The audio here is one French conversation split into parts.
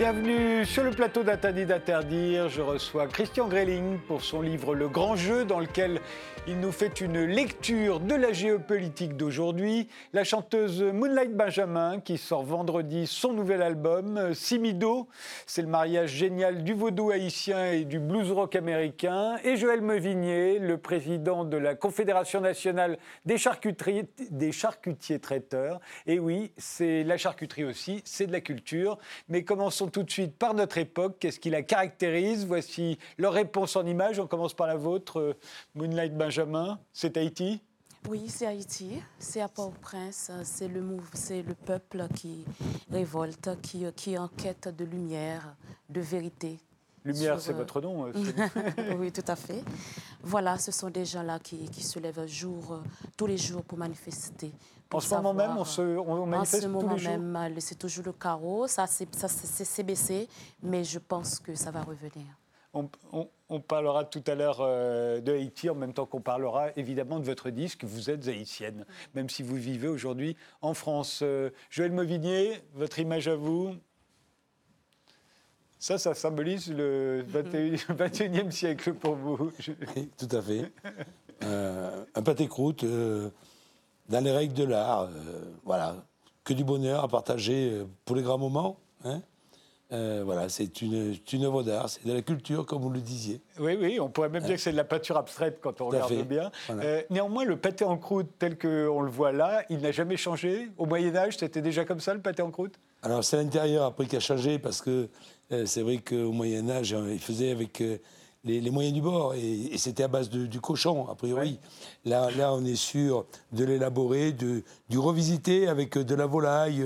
Bienvenue sur le plateau d'Interdit d'interdire. Je reçois Christian Grelling pour son livre Le Grand Jeu, dans lequel il nous fait une lecture de la géopolitique d'aujourd'hui. La chanteuse Moonlight Benjamin, qui sort vendredi son nouvel album, Simido. C'est le mariage génial du vaudou haïtien et du blues rock américain. Et Joël Mevigné, le président de la Confédération nationale des, des charcutiers traiteurs. Et oui, c'est la charcuterie aussi, c'est de la culture. Mais commençons tout de suite par notre époque. Qu'est-ce qui la caractérise? Voici leur réponse en images. On commence par la vôtre, Moonlight Benjamin. Benjamin, c'est Haïti? Oui, c'est Haïti. C'est à Port-au-Prince. C'est le, peuple qui révolte, qui, qui est en quête de lumière, de vérité. Lumière, c'est votre nom euh, Oui, tout à fait. Voilà, ce sont des gens-là qui, qui se lèvent jour, euh, tous les jours pour manifester. en ce moment même, on, se, on manifeste En ce moment même, euh, c'est toujours le carreau. Ça, c'est baissé, mais je pense que ça va revenir. On, parlera tout à l'heure euh, de Haïti en même temps qu'on parlera évidemment de votre disque. Vous êtes haïtienne, même si vous vivez aujourd'hui en France. Euh, Joël Movigné, votre image à vous ça, ça symbolise le 21, e siècle pour vous. tout à fait. Euh, un pâté croûte dans les règles de l'art. voilà. Que du bonheur à partager pour les grands moments. Hein euh, voilà, c'est une, une, œuvre d'art, c'est de la culture, comme vous le disiez. Oui, oui, on pourrait même dire que c'est de la peinture abstraite quand on regarde bien. Euh, néanmoins, le pâté en croûte tel qu'on le voit là, il n'a jamais changé? Au Moyen Âge, c'était déjà comme ça, le pâté en croûte? Alors, c'est l'intérieur après qui a changé, parce que euh, c'est vrai qu'au Moyen Âge, il faisait avec les, moyens du bord. Et, c'était à base de, du cochon, a priori. Là, là, on est sûr de l'élaborer, de, du revisiter avec de la volaille,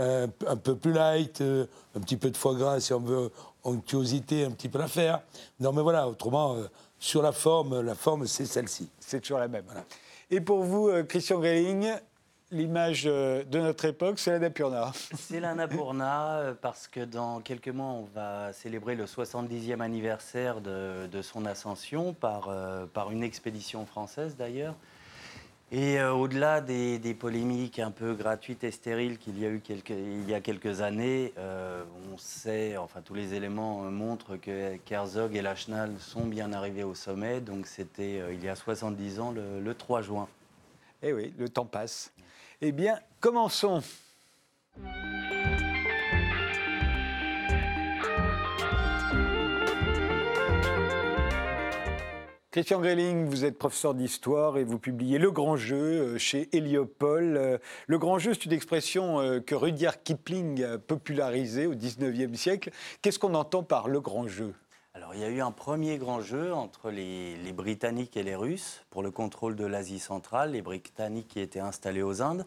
euh, un peu plus light, euh, un petit peu de foie gras si on veut onctuosité, un petit peu la faire. Non, mais voilà, autrement, euh, sur la forme, la forme, c'est celle-ci. C'est toujours la même. Et pour vous, Christian Greling, l'image de notre époque, c'est l'Annapurna. C'est l'Annapurna parce que dans quelques mois, on va célébrer le 70e anniversaire de, de son ascension par, par une expédition française d'ailleurs. Et euh, au-delà des, polémiques un peu gratuites et stériles qu'il y a eu il y a quelques années, euh, on sait, enfin tous les éléments euh, montrent que Kerzog et Lachenal sont bien arrivés au sommet. Donc c'était il y a 70 ans, le, le 3 juin. Eh oui, le temps passe. Eh bien, commençons. Christian Grelling, vous êtes professeur d'histoire et vous publiez Le Grand Jeu euh, chez Héliopole. Euh, le Grand Jeu, c'est une expression euh, que Rudyard Kipling a popularisée au XIXe siècle. Qu'est-ce qu'on entend par le Grand Jeu? Alors, il y a eu un premier grand jeu entre les, Britanniques et les Russes pour le contrôle de l'Asie centrale, les Britanniques qui étaient installés aux Indes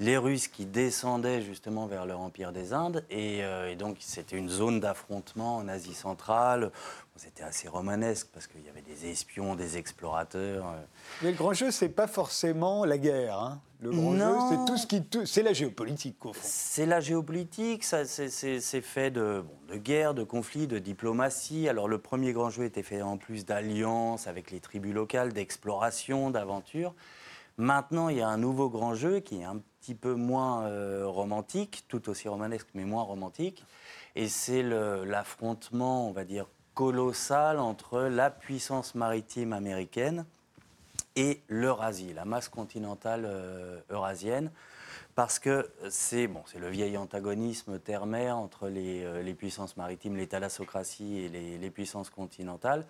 les Russes qui descendaient justement vers leur empire des Indes. Et, euh, donc, c'était une zone d'affrontement en Asie centrale. C'était assez romanesque parce qu'il y avait des espions, des explorateurs. Euh. Mais le grand jeu, c'est pas forcément la guerre. Hein. Le grand jeu, c'est tout ce qui. C'est la géopolitique, au fond. C'est la géopolitique, c'est fait de, de guerre, de conflits, de diplomatie. Alors, le premier grand jeu était fait en plus d'alliances avec les tribus locales, d'exploration, d'aventure. Maintenant, il y a un nouveau grand jeu qui est un petit peu moins euh, romantique, tout aussi romanesque, mais moins romantique. Et c'est l'affrontement, on va dire, colossal entre la puissance maritime américaine et l'Eurasie, la masse continentale euh, eurasienne, parce que c'est bon, le vieil antagonisme terre-mer entre les, euh, puissances maritimes, les thalassocraties et les puissances continentales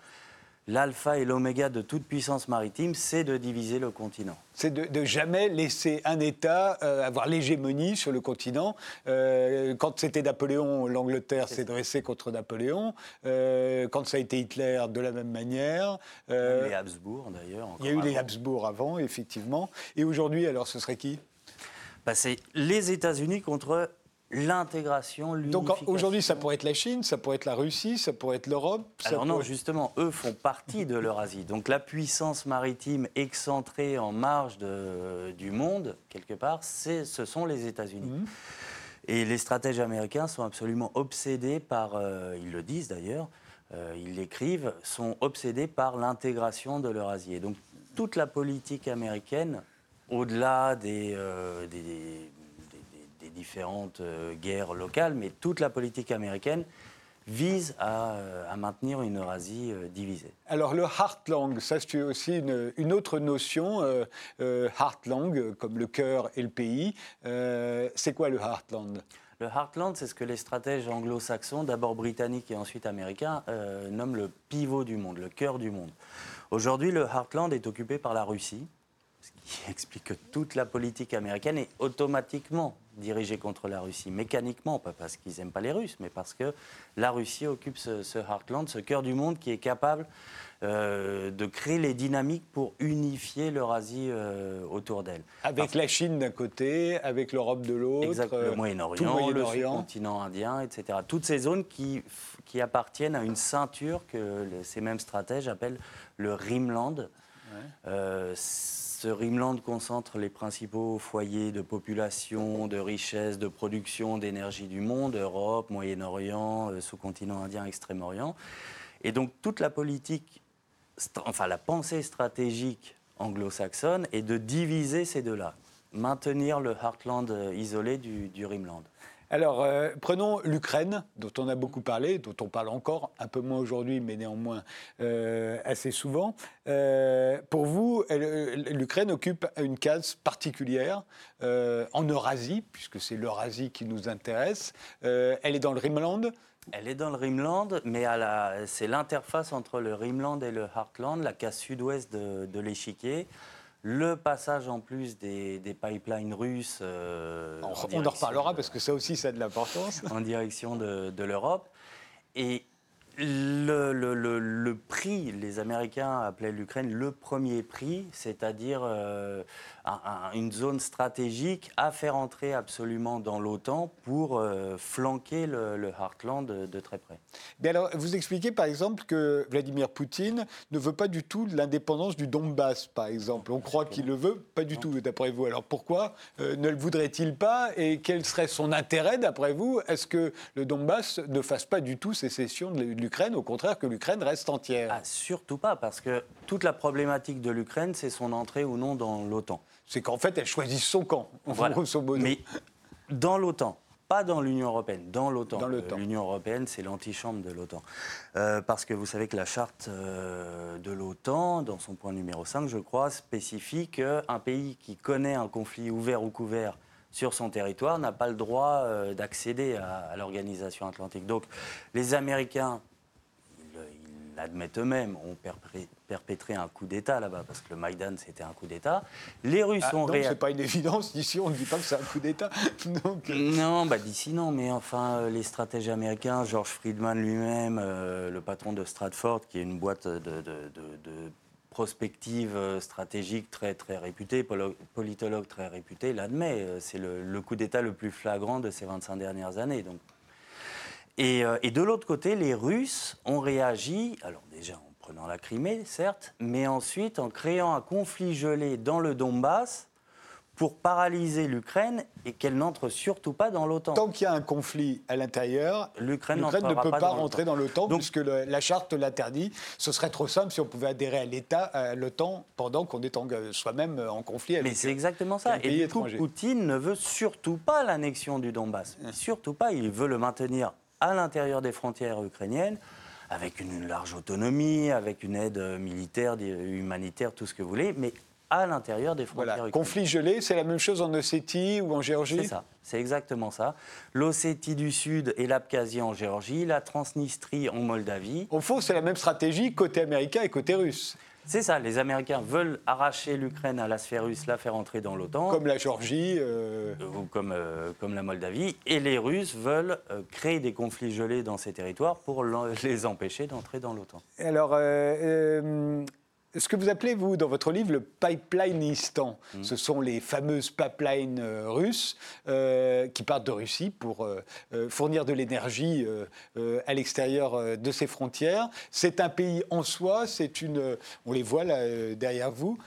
l'alpha et l'oméga de toute puissance maritime, c'est de diviser le continent. C'est de, jamais laisser un État euh, avoir l'hégémonie sur le continent. Euh, quand c'était Napoléon, l'Angleterre s'est dressée contre Napoléon. Euh, quand ça a été Hitler, de la même manière. les Habsbourg, d'ailleurs. Il y a eu les Habsbourg avant, effectivement. Et aujourd'hui, alors, ce serait qui? Bah, C'est les États-Unis contre l'intégration, Donc aujourd'hui, ça pourrait être la Chine, ça pourrait être la Russie, ça pourrait être l'Europe Alors non, justement, eux font partie de l'Eurasie. Donc la puissance maritime excentrée en marge du monde, quelque part, ce sont les États-Unis. Mhm. Et les stratèges américains sont absolument obsédés par, euh, ils le disent d'ailleurs, euh, ils l'écrivent, sont obsédés par l'intégration de l'Eurasie. Et donc toute la politique américaine, au-delà des, euh, des différentes guerres locales, mais toute la politique américaine vise à, maintenir une Eurasie divisée. Alors le Heartland, ça c'est aussi une, autre notion, Heartland, comme le cœur et le pays. c'est quoi le Heartland? Le Heartland, c'est ce que les stratèges anglo-saxons, d'abord britanniques et ensuite américains, euh, nomment le pivot du monde, le cœur du monde. Aujourd'hui, le Heartland est occupé par la Russie, qui explique que toute la politique américaine est automatiquement dirigée contre la Russie, mécaniquement, pas parce qu'ils n'aiment pas les Russes, mais parce que la Russie occupe ce, ce Heartland, ce cœur du monde qui est capable euh, de créer les dynamiques pour unifier l'Eurasie euh, autour d'elle. Avec la Chine d'un côté, avec l'Europe de l'autre, le euh, Moyen-Orient, le, continent indien, etc. Toutes ces zones qui, qui appartiennent à une ceinture que ces mêmes stratèges appellent le Rimland. Ce Rimland concentre les principaux foyers de population, de richesse, de production d'énergie du monde, Europe, Moyen-Orient, sous-continent indien, Extrême-Orient. Et donc toute la politique enfin la pensée stratégique anglo-saxonne est de diviser ces deux-là, maintenir le Heartland euh, isolé du, du Rimland. Alors, euh, prenons l'Ukraine, dont on a beaucoup parlé, dont on parle encore, un peu moins aujourd'hui, mais néanmoins euh, assez souvent. pour vous, l'Ukraine occupe une case particulière en Eurasie, puisque c'est l'Eurasie qui nous intéresse. elle est dans le Rimland. Elle est dans le Rimland, mais c'est l'interface entre le Rimland et le Heartland, la case sud-ouest de, l'échiquier. Le passage en plus des, pipelines russes. Euh, on, en reparlera parce que ça aussi, ça a de l'importance. en direction de, de l'Europe. Et le, prix, les Américains appelaient l'Ukraine le premier prix, c'est-à-dire euh, une zone stratégique à faire entrer absolument dans l'OTAN pour euh, flanquer le, Heartland de, très près. Mais alors, vous expliquez par exemple que Vladimir Poutine ne veut pas du tout l'indépendance du Donbass, par exemple. On croit qu'il le veut, pas du tout, d'après vous. Alors pourquoi euh, ne le voudrait-il pas et quel serait son intérêt, d'après vous Est-ce que le Donbass ne fasse pas du tout sécession de l'Ukraine, au contraire que l'Ukraine reste entière? Ah, Surtout pas, parce que toute la problématique de l'Ukraine, c'est son entrée ou non dans l'OTAN. C'est qu'en fait, elle choisit son camp, grosso modo. Mais dans l'OTAN, pas dans l'Union européenne, dans l'OTAN. Euh, L'Union européenne, c'est l'antichambre de l'OTAN. Euh, parce que vous savez que la charte euh, de l'OTAN, dans son point numéro 5, je crois, spécifie qu'un pays qui connaît un conflit ouvert ou couvert sur son territoire n'a pas le droit d'accéder à l'organisation atlantique. Donc les Américains l'admettent eux-mêmes, ont perpétré un coup d'État là-bas, parce que le Maïdan, c'était un coup d'État. Les Russes ah, ont réagi. c'est pas une évidence, d'ici, on ne dit pas que c'est un coup d'État. Euh. Non, bah, d'ici, non, mais enfin, euh, les stratèges américains, George Friedman lui-même, euh, le patron de Stratford, qui est une boîte de, prospective stratégique très, très réputée, politologue très réputé, l'admet. C'est le, le, coup d'État le plus flagrant de ces 25 dernières années. Donc euh, et, de l'autre côté, les Russes ont réagi, alors déjà en prenant la Crimée, certes, mais ensuite en créant un conflit gelé dans le Donbass pour paralyser l'Ukraine et qu'elle n'entre surtout pas dans l'OTAN. Tant qu'il y a un conflit à l'intérieur, l'Ukraine ne peut pas, rentrer dans l'OTAN puisque la charte l'interdit. Ce serait trop simple si on pouvait adhérer à l'État, à l'OTAN, pendant qu'on est soi-même en conflit avec Mais c'est exactement ça. Et du coup, Poutine ne veut surtout pas l'annexion du Donbass. Surtout pas. Il veut le maintenir à l'intérieur des frontières ukrainiennes, avec une, large autonomie, avec une aide militaire, humanitaire, tout ce que vous voulez, mais à l'intérieur des frontières voilà. Conflit gelé, c'est la même chose en Ossétie ou en Géorgie? C'est ça, c'est exactement ça. L'Ossétie du Sud et l'Abkhazie en Géorgie, la Transnistrie en Moldavie. Au fond, c'est la même stratégie côté américain et côté russe. C'est ça, les Américains veulent arracher l'Ukraine à la sphère russe, la faire entrer dans l'OTAN. Comme la Géorgie. Euh, euh, ou comme, euh, comme la Moldavie. Et les Russes veulent créer des conflits gelés dans ces territoires pour les empêcher d'entrer dans l'OTAN. Alors, ce que vous appelez, vous, dans votre livre, le pipelineistan. Mm. Ce sont les fameuses pipelines euh, russes euh, qui partent de Russie pour euh, fournir de l'énergie à l'extérieur de ses frontières. C'est un pays en soi, c'est une... On les voit là derrière vous.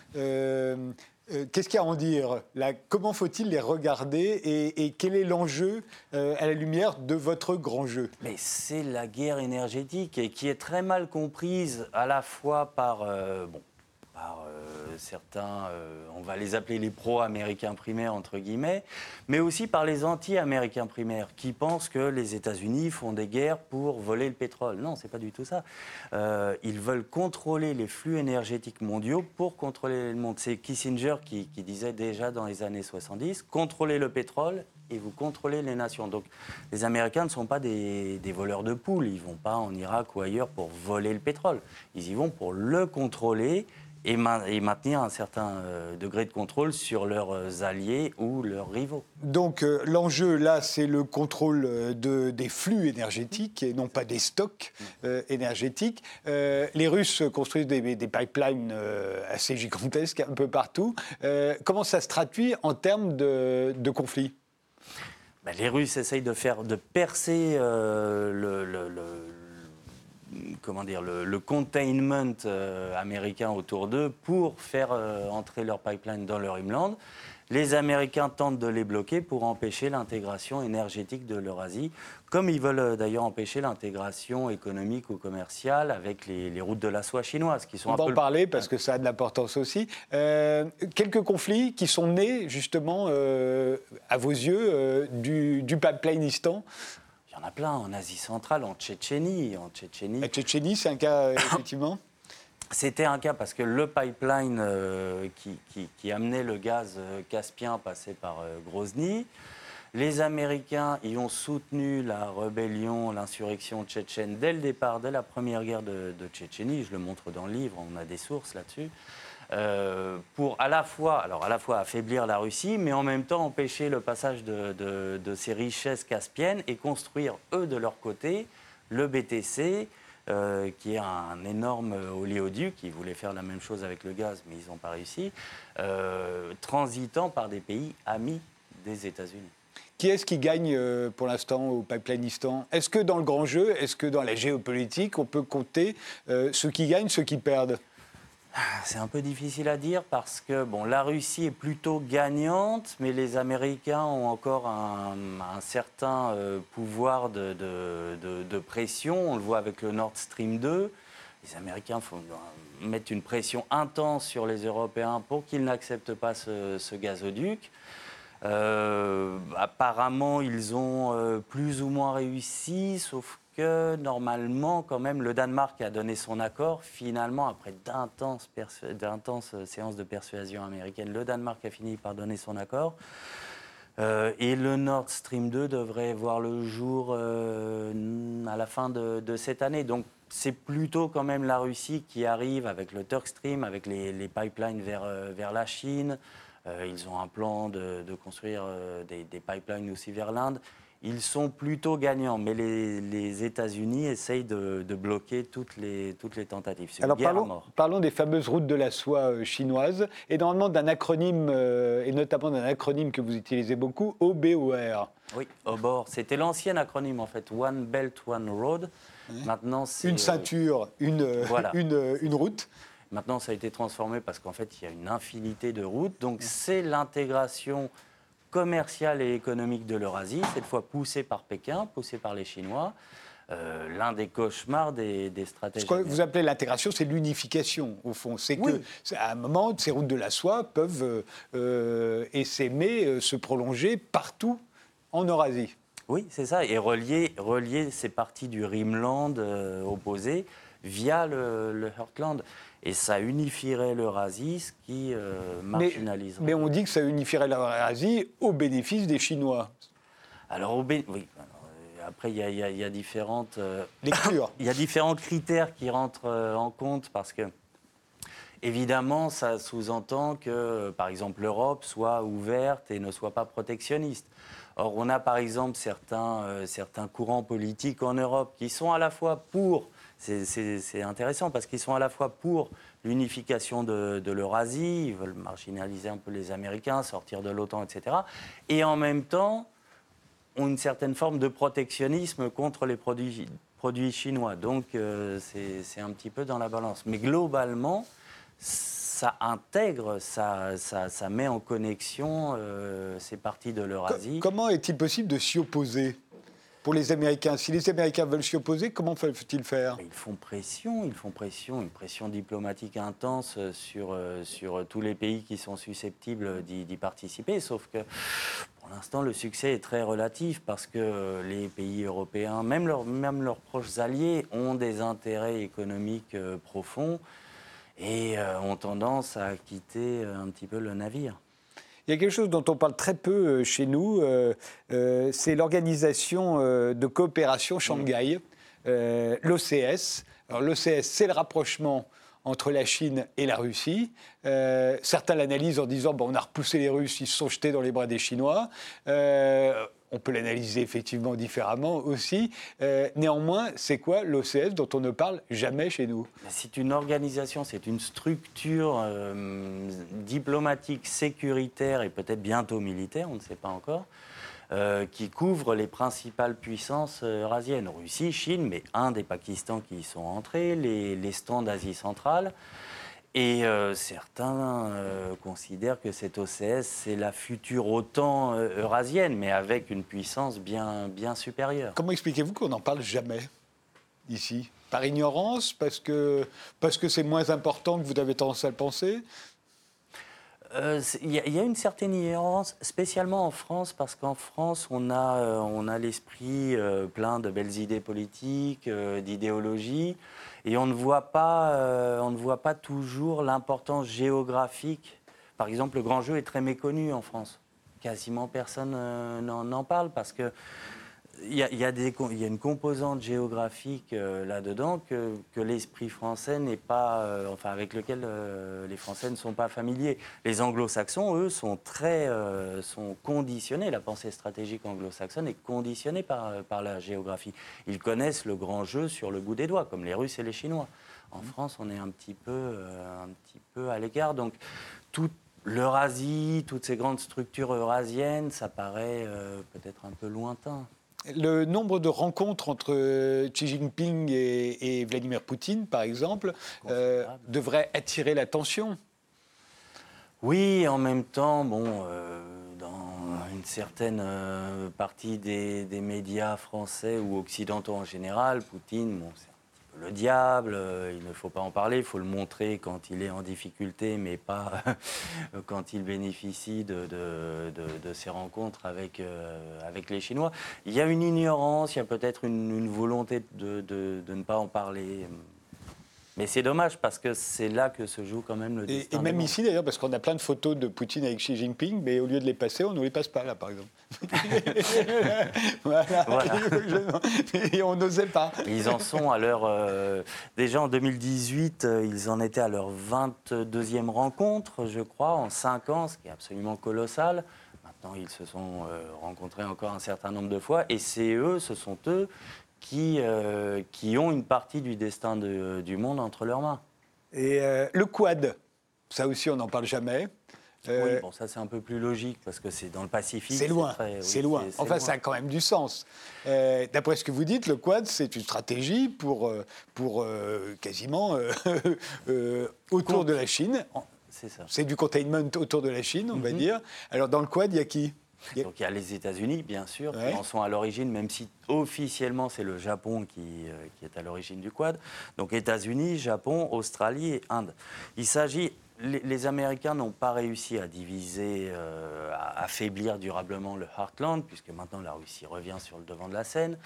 Euh, qu'est-ce qu'il y a à en dire Comment faut-il les regarder et, quel est l'enjeu euh, à la lumière de votre grand jeu? Mais c'est la guerre énergétique qui est très mal comprise à la fois par, euh, bon, par certains, on va les appeler les pro-américains primaires, entre guillemets, mais aussi par les anti-américains primaires, qui pensent que les États-Unis font des guerres pour voler le pétrole. Non, c'est pas du tout ça. ils veulent contrôler les flux énergétiques mondiaux pour contrôler le monde. C'est Kissinger qui, disait déjà dans les années 70, contrôler le pétrole et vous contrôlez les nations. Donc les Américains ne sont pas des, voleurs de poules. Ils ne vont pas en Irak ou ailleurs pour voler le pétrole. Ils y vont pour le contrôler et, maintenir un certain euh, degré de contrôle sur leurs euh, alliés ou leurs rivaux. Donc euh, l'enjeu là, c'est le contrôle de, des flux énergétiques et non pas des stocks énergétiques. les Russes construisent des, pipelines assez gigantesques un peu partout. comment ça se traduit en termes de, de conflits? Bah, les Russes essayent de faire, de percer euh, le, comment dire, le, containment euh, américain autour d'eux pour faire euh, entrer leur pipeline dans leur inland. Les Américains tentent de les bloquer pour empêcher l'intégration énergétique de l'Eurasie, comme ils veulent euh, d'ailleurs empêcher l'intégration économique ou commerciale avec les, routes de la soie chinoises, qui sont On va en parler parce que ça a de l'importance aussi. Euh, quelques conflits qui sont nés justement, à vos yeux, du, du pipelineistan Il y en a plein en Asie centrale, en Tchétchénie. En Tchétchénie, la Tchétchénie c'est un cas effectivement? C'était un cas parce que le pipeline euh, qui, amenait le gaz euh, caspien passait par euh, Grozny. Les Américains y ont soutenu la rébellion, l'insurrection tchétchène dès le départ, dès la première guerre de, Tchétchénie. Je le montre dans le livre, on a des sources là-dessus. Pour à la fois, alors à la fois affaiblir la Russie, mais en même temps empêcher le passage de, ces richesses caspiennes et construire eux de leur côté le BTC, euh, qui est un énorme oléoduc. Ils voulaient faire la même chose avec le gaz, mais ils n'ont pas réussi, euh, transitant par des pays amis des États-Unis. Qui est-ce qui gagne euh, pour l'instant au Pipelineistan Est-ce que dans le grand jeu, est-ce que dans la géopolitique, on peut compter ceux qui gagnent, ceux qui perdent? C'est un peu difficile à dire parce que bon, la Russie est plutôt gagnante, mais les Américains ont encore un, certain euh, pouvoir de, pression. On le voit avec le Nord Stream 2. Les Américains font, euh, mettent une pression intense sur les Européens pour qu'ils n'acceptent pas ce, gazoduc. Euh, apparemment, ils ont plus ou moins réussi, sauf que normalement, quand même, le Danemark a donné son accord. Finalement, après d'intenses, séances de persuasion américaine, le Danemark a fini par donner son accord. Euh, et le Nord Stream 2 devrait voir le jour euh, à la fin de, cette année. Donc c'est plutôt quand même la Russie qui arrive avec le Turk Stream, avec les, pipelines vers, euh, la Chine. ils ont un plan de, construire des, pipelines aussi vers l'Inde ils sont plutôt gagnants, mais les, États-Unis essayent de, bloquer toutes les, toutes les tentatives. Alors parlons, parlons, des fameuses routes de la soie euh, chinoises, et normalement d'un acronyme, euh, et notamment d'un acronyme que vous utilisez beaucoup, OBOR. Oui, OBOR. C'était l'ancien acronyme en fait, One Belt, One Road. Maintenant. Une ceinture, une, une, une route. Maintenant, ça a été transformé parce qu'en fait, il y a une infinité de routes. Donc, c'est l'intégration commerciale et économique de l'Eurasie, cette fois poussée par Pékin, poussée par les Chinois. Euh, l'un des cauchemars des, stratégies. Ce que vous appelez l'intégration, c'est l'unification, au fond. C'est que, à un moment, ces routes de la soie peuvent euh, euh essaimer, euh, se prolonger partout en Eurasie. Oui, c'est ça, et relier, relier ces parties du Rimland opposées via le, le Heartland. Et ça unifierait l'Eurasie, ce qui euh, marginaliserait. Mais, on dit que ça unifierait l'Eurasie au bénéfice des Chinois. Alors, au oui. Euh, après, il y, a différentes euh, lectures. Il y a différents critères qui rentrent en compte parce que, évidemment, ça sous-entend que, par exemple, l'Europe soit ouverte et ne soit pas protectionniste. Or, on a par exemple certains, certains courants politiques en Europe qui sont à la fois pour c'est intéressant parce qu'ils sont à la fois pour l'unification de, l'Eurasie, ils veulent marginaliser un peu les Américains, sortir de l'OTAN, etc. Et en même temps, ont une certaine forme de protectionnisme contre les produits, produits chinois. Donc euh, c'est un petit peu dans la balance. Mais globalement, ça intègre, ça, ça, met en connexion euh, ces parties de l'Eurasie. Comment est-il possible de s'y opposer pour les Américains? Si les Américains veulent s'y opposer, comment faut-il faire? Ils font pression, ils font pression, une pression diplomatique intense sur, sur tous les pays qui sont susceptibles d'y participer, sauf que pour l'instant, le succès est très relatif parce que les pays européens, même, même leurs proches alliés, ont des intérêts économiques profonds et ont tendance à quitter un petit peu le navire. Il y a quelque chose dont on parle très peu euh, chez nous, euh, euh, c'est l'organisation de coopération Shanghai, l'OCS. Alors l'OCS, c'est le rapprochement entre la Chine et la Russie. certains l'analysent en disant bon, on a repoussé les Russes, ils se sont jetés dans les bras des Chinois on peut l'analyser effectivement différemment aussi. Euh, néanmoins, c'est quoi l'OCS dont on ne parle jamais chez nous? C'est une organisation, c'est une structure euh, diplomatique, sécuritaire et peut-être bientôt militaire, on ne sait pas encore. Euh, qui couvre les principales puissances eurasiennes, Russie, Chine, mais un des Pakistan qui y sont entrés, les, les stands d'Asie centrale, et euh, certains euh, considèrent que cette OCS, c'est la future OTAN euh, eurasienne, mais avec une puissance bien, supérieure. Comment expliquez-vous qu'on n'en parle jamais ici? Par ignorance Parce que parce que c'est moins important que vous avez tendance à le penser? Il y, a une certaine ignorance, spécialement en France, parce qu'en France, on a, on a l'esprit plein de belles idées politiques, d'idéologie. Et on ne voit pas, euh, on ne voit pas toujours l'importance géographique. Par exemple, le grand jeu est très méconnu en France. Quasiment personne euh, n'en parle parce que il y, a, y, a une composante géographique euh, là-dedans que, l'esprit français n'est pas, euh, enfin avec lequel euh, les Français ne sont pas familiers. Les Anglo-Saxons, eux, sont très, sont conditionnés. La pensée stratégique anglo-saxonne est conditionnée par, par la géographie. Ils connaissent le grand jeu sur le bout des doigts, comme les Russes et les Chinois. En mmh. France, on est un petit peu, un petit peu à l'écart. Donc, toute l'Eurasie, toutes ces grandes structures eurasiennes, ça paraît peut-être un peu lointain le nombre de rencontres entre euh, Xi Jinping et, Vladimir Poutine, par exemple, euh, devrait attirer l'attention? Oui, en même temps, bon, euh, dans une certaine partie des, médias français ou occidentaux en général, Poutine, bon, le diable, euh, il ne faut pas en parler, il faut le montrer quand il est en difficulté, mais pas quand il bénéficie de, ses rencontres euh, avec les Chinois. Il y a une ignorance, il y a peut-être une, volonté de, ne pas en parler. Mais c'est dommage parce que c'est là que se joue quand même le destin. Et, même ici d'ailleurs, parce qu'on a plein de photos de Poutine avec Xi Jinping, mais au lieu de les passer, on ne les passe pas là, par exemple. voilà. Et on n'osait pas. Ils en sont à leur. Euh, déjà en 2018, euh, ils en étaient à leur 22e rencontre, je crois, en 5 ans, ce qui est absolument colossal. Maintenant, ils se sont euh, rencontrés encore un certain nombre de fois. Et c'est eux, ce sont eux qui, euh, qui ont une partie du destin du monde entre leurs mains. Et euh, le quad, ça aussi on n'en parle jamais. oui, euh, bon, ça c'est un peu plus logique parce que c'est dans le Pacifique. C'est loin, c'est loin. Enfin, ça a quand même du sens. D'après ce que vous dites, le quad, c'est une stratégie pour, pour quasiment autour de la Chine. C'est ça. C'est du containment autour de la Chine, on va mhm. dire. Alors dans le quad, il y a qui? Donc il y a les États-Unis, bien sûr, qui en sont à l'origine, même si officiellement c'est le Japon qui, euh, qui est à l'origine du Quad. Donc États-Unis, Japon, Australie et Inde. Il s'agit les, Américains n'ont pas réussi à diviser, euh, à affaiblir durablement le Heartland, puisque maintenant la Russie revient sur le devant de la scène.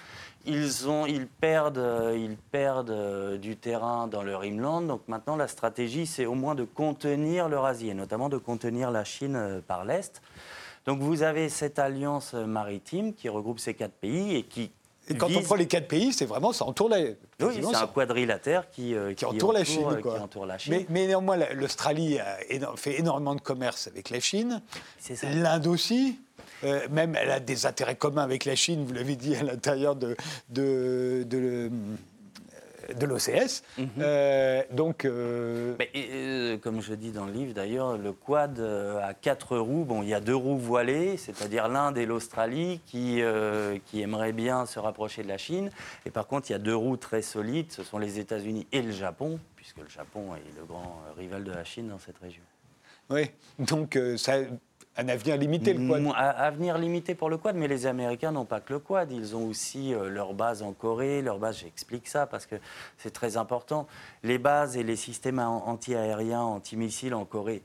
Ils, ont, ils perdent, euh, ils perdent du terrain dans leur inland, donc maintenant la stratégie, c'est au moins de contenir l'Eurasie, et notamment de contenir la Chine par l'Est. Donc vous avez cette alliance maritime qui regroupe ces quatre pays et qui et quand on prend les quatre pays, c'est vraiment, ça entoure la... Oui, c'est un quadrilatère qui, euh, qui, entoure, la Chine, quoi. Qui entoure la Chine. Mais, néanmoins, l'Australie fait énormément de commerce avec la Chine. L'Inde aussi. Euh, même, elle a des intérêts communs avec la Chine, vous l'avez dit, à l'intérieur de, de, de, de l'OCS. Mhm. Euh, donc, euh, euh, comme je dis dans le livre d'ailleurs, le quad a quatre roues. Bon, il y a deux roues voilées, c'est-à-dire l'Inde et l'Australie qui, qui aimeraient bien se rapprocher de la Chine. Et par contre, il y a deux roues très solides, ce sont les États-Unis et le Japon, puisque le Japon est le grand rival de la Chine dans cette région. Oui, donc ça, Un avenir limité, le quad. Un avenir limité pour le quad, mais les Américains n'ont pas que le quad. Ils ont aussi euh, leur base en Corée. Leur base, j'explique ça parce que c'est très important. Les bases et les systèmes anti-aériens, anti-missiles en Corée,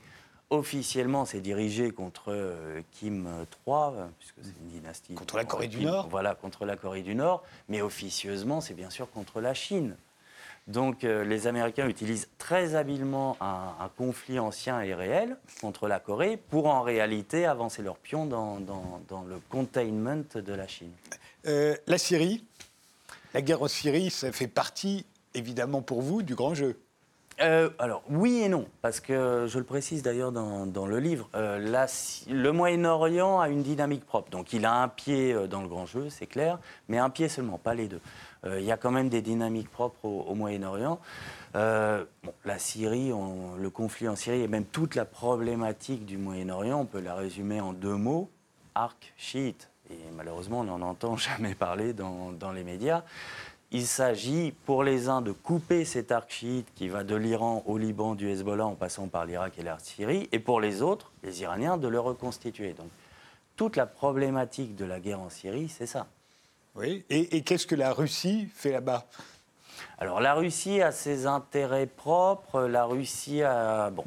officiellement, c'est dirigé contre euh, Kim III, puisque c'est une dynastie. Contre la Corée du Nord Voilà, contre la Corée du Nord. Mais officieusement, c'est bien sûr contre la Chine. Donc euh, les Américains utilisent très habilement un, conflit ancien et réel contre la Corée pour en réalité avancer leur pion dans, le containment de la Chine. Euh, la Syrie, la guerre en Syrie, ça fait partie évidemment pour vous du grand jeu. Euh, alors oui et non, parce que je le précise d'ailleurs dans, le livre, le Moyen-Orient a une dynamique propre. Donc il a un pied dans le grand jeu, c'est clair, mais un pied seulement, pas les deux. Euh, il y a quand même des dynamiques propres au, Moyen-Orient. Euh, la Syrie, le conflit en Syrie et même toute la problématique du Moyen-Orient, on peut la résumer en deux mots arc chiite. Et malheureusement, on n'en entend jamais parler dans, les médias. Il s'agit pour les uns de couper cet arc chiite qui va de l'Iran au Liban, du Hezbollah en passant par l'Irak et la Syrie, et pour les autres, les Iraniens, de le reconstituer. Donc toute la problématique de la guerre en Syrie, c'est ça. Oui. Et, qu'est-ce que la Russie fait là-bas? Alors la Russie a ses intérêts propres. La Russie a, bon,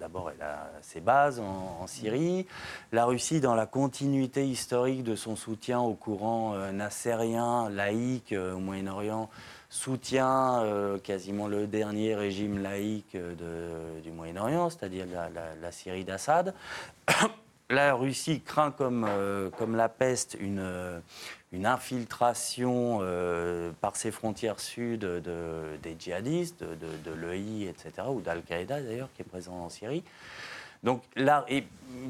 d'abord elle a ses bases en, Syrie. La Russie, dans la continuité historique de son soutien au courant euh, nassérien, laïque euh, au Moyen-Orient, soutient euh, quasiment le dernier régime laïque du Moyen-Orient, c'est-à-dire la, Syrie d'Assad. la Russie craint comme, comme la peste une, une infiltration euh, par ses frontières sud des djihadistes, de, l'EI, etc., ou d'Al-Qaïda d'ailleurs, qui est présent en Syrie. Donc là, et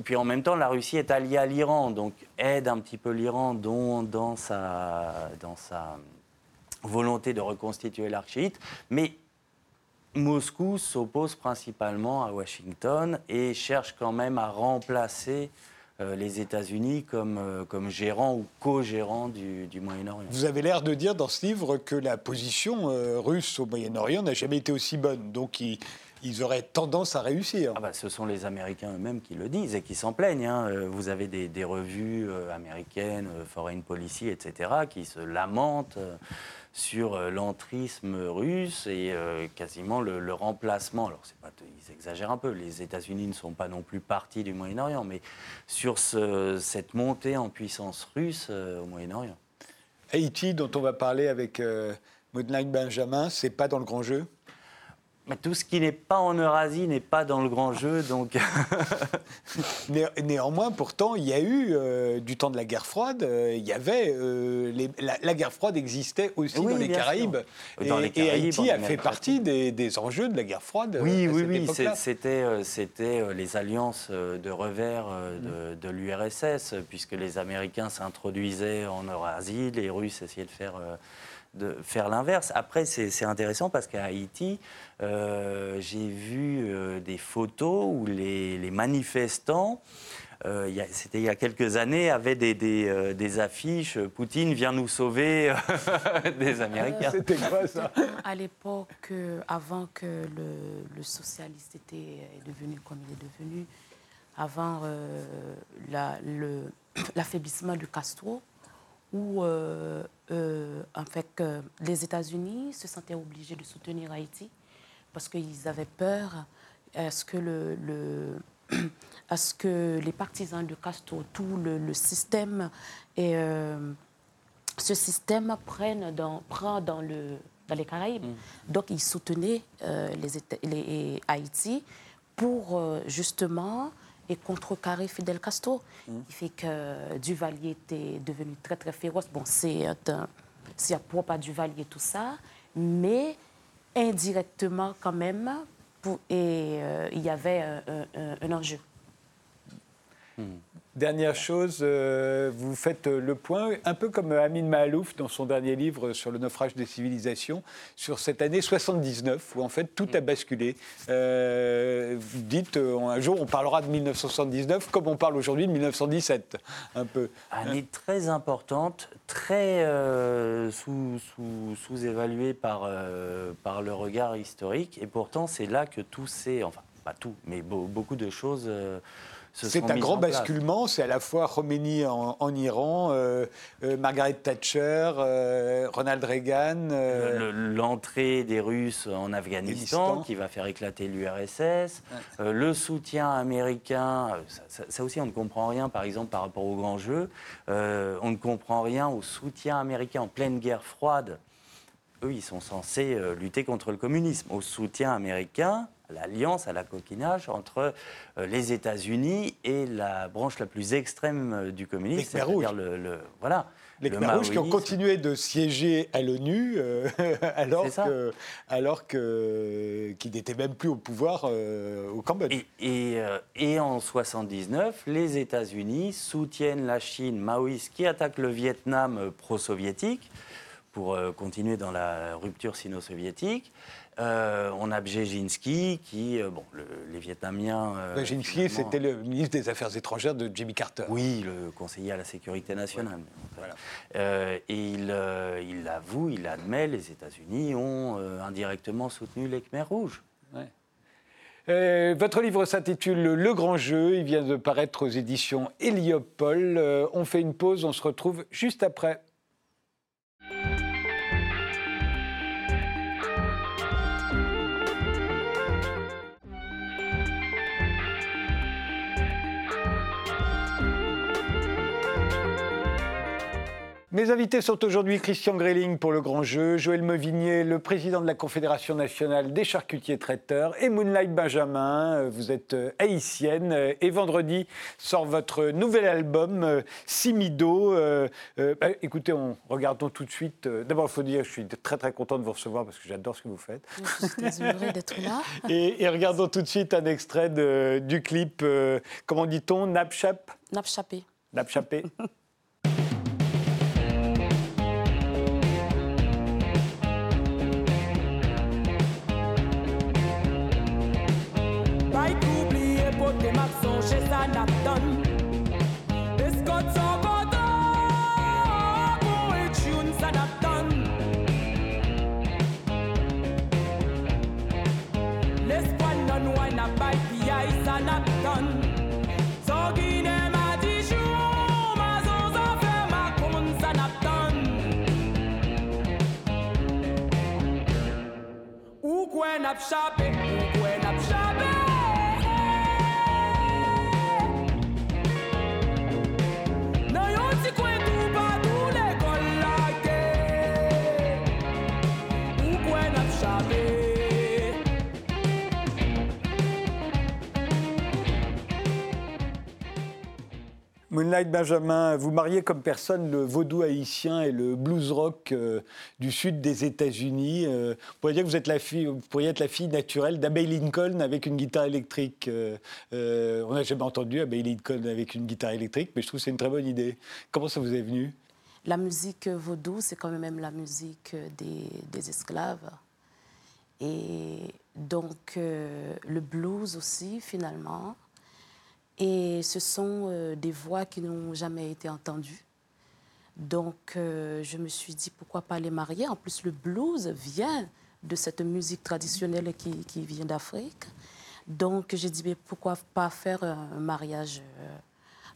puis en même temps, la Russie est alliée à l'Iran, donc aide un petit peu l'Iran dans, sa, dans sa volonté de reconstituer l'arc mais Moscou s'oppose principalement à Washington et cherche quand même à remplacer les États-Unis comme, euh, comme gérant ou co-gérant du, Moyen-Orient. Vous avez l'air de dire dans ce livre que la position euh, russe au Moyen-Orient n'a jamais été aussi bonne. Donc ils, ils auraient tendance à réussir. Ah bah, ce sont les Américains eux-mêmes qui le disent et qui s'en plaignent. Hein. Vous avez des, des revues américaines, Foreign Policy, etc., qui se lamentent sur euh, l'entrisme russe et euh, quasiment le, remplacement. Alors, pas, ils exagèrent un peu, les États-Unis ne sont pas non plus partis du Moyen-Orient, mais sur cette montée en puissance russe euh, au Moyen-Orient. Haïti, dont on va parler avec euh, Benjamin, c'est pas dans le grand jeu? Tout ce qui n'est pas en Eurasie n'est pas dans le grand jeu, donc. néanmoins, pourtant, il y a eu euh, du temps de la guerre froide. Euh, il y avait euh, la, guerre froide existait aussi dans, les Caraïbes. et, Haïti a fait partie des, enjeux de la guerre froide. Oui, oui, oui. C'était, c'était les alliances de revers de, de l'URSS, puisque les Américains s'introduisaient en Eurasie, les Russes essayaient de faire de faire l'inverse. Après, c'est intéressant parce qu'à Haïti, euh, j'ai vu euh, des photos où les, manifestants, euh, c'était il y a quelques années, avaient des, des, affiches Poutine vient nous sauver des Américains. c'était quoi ça? À l'époque, avant que le, le socialiste était devenu comme il est devenu, avant l'affaiblissement du Castro, où euh, euh, en fait, les États-Unis se sentaient obligés de soutenir Haïti parce qu'ils avaient peur à ce que, le, à ce que les partisans de Castro, tout le, système, et, euh, ce système prenne dans, prend dans, le, dans les Caraïbes. Mm. Donc, ils soutenaient les, les, Haïti pour justement et contrecarrer Fidel Castro. Mmh. Il fait que Duvalier était devenu très, très féroce. Bon, c'est à propos à Duvalier tout ça, mais indirectement quand même, pour, et euh, il y avait un, enjeu. Mmh. Dernière chose, euh, vous faites le point, un peu comme Amin Mahalouf dans son dernier livre sur le naufrage des civilisations, sur cette année 79, où en fait tout a basculé. Euh, vous dites, euh, un jour on parlera de 1979 comme on parle aujourd'hui de 1917, un peu. Année très importante, très sous-évaluée par, par le regard historique, et pourtant c'est là que tout s'est, enfin pas tout, mais beaucoup de choses c'est un grand basculement. C'est à la fois Khomeini en, Iran, euh, euh, Margaret Thatcher, euh, Ronald Reagan. L'entrée des Russes en Afghanistan, qui va faire éclater l'URSS. le soutien américain. Ça, aussi, on ne comprend rien, par exemple, par rapport au grand jeu. on ne comprend rien au soutien américain en pleine guerre froide. Eux, ils sont censés lutter contre le communisme. Au soutien américain, l'alliance, à la coquinage entre euh, les États-Unis et la branche la plus extrême euh, du communisme, c'est-à-dire le, voilà. Les Khmer rouges qui ont continué de siéger à l'ONU euh, alors, que, alors que, qu'ils n'étaient même plus au pouvoir au Cambodge. Et, et, en 79, les États-Unis soutiennent la Chine maoïste qui attaque le Vietnam pro-soviétique pour continuer dans la rupture sino-soviétique. Euh, on a Brzezinski, qui, euh, bon, les Vietnamiens. Euh, Brzezinski, c'était le ministre des Affaires étrangères de Jimmy Carter. Oui, le conseiller à la sécurité nationale. et il, il avoue, il admet, les États-Unis ont indirectement soutenu les Khmers rouges. votre livre s'intitule Le Grand Jeu. Il vient de paraître aux éditions Héliopole. on fait une pause, on se retrouve juste après. Mes invités sont aujourd'hui Christian Grelling pour le grand jeu, Joël Mevigné, le président de la Confédération nationale des charcutiers traiteurs, et Moonlight Benjamin. Vous êtes euh, haïtienne et vendredi sort votre nouvel album euh, Simido. Euh, bah, écoutez, on regardons tout de suite. D'abord, il faut dire, je suis très très content de vous recevoir parce que j'adore ce que vous faites. Je suis très heureux d'être là. Et, regardons tout de suite un extrait du clip. comment dit-on Napchap? Napchapé. Napchapé. up shopping, going up shopping. Moonlight Benjamin, vous mariez comme personne le vaudou haïtien et le blues rock euh, du sud des États-Unis. Euh, on pourrait dire que vous, êtes la fille, vous pourriez être la fille naturelle d'Abbey Lincoln avec une guitare électrique. Euh, on n'a jamais entendu Abbey Lincoln avec une guitare électrique, mais je trouve que c'est une très bonne idée. Comment ça vous est venu? La musique vaudou, c'est quand même la musique des esclaves. Et donc, le blues aussi, finalement. Et ce sont euh, des voix qui n'ont jamais été entendues. Donc, euh, je me suis dit, pourquoi pas les marier? En plus, le blues vient de cette musique traditionnelle qui, vient d'Afrique. Donc, j'ai dit, pourquoi pas faire un mariage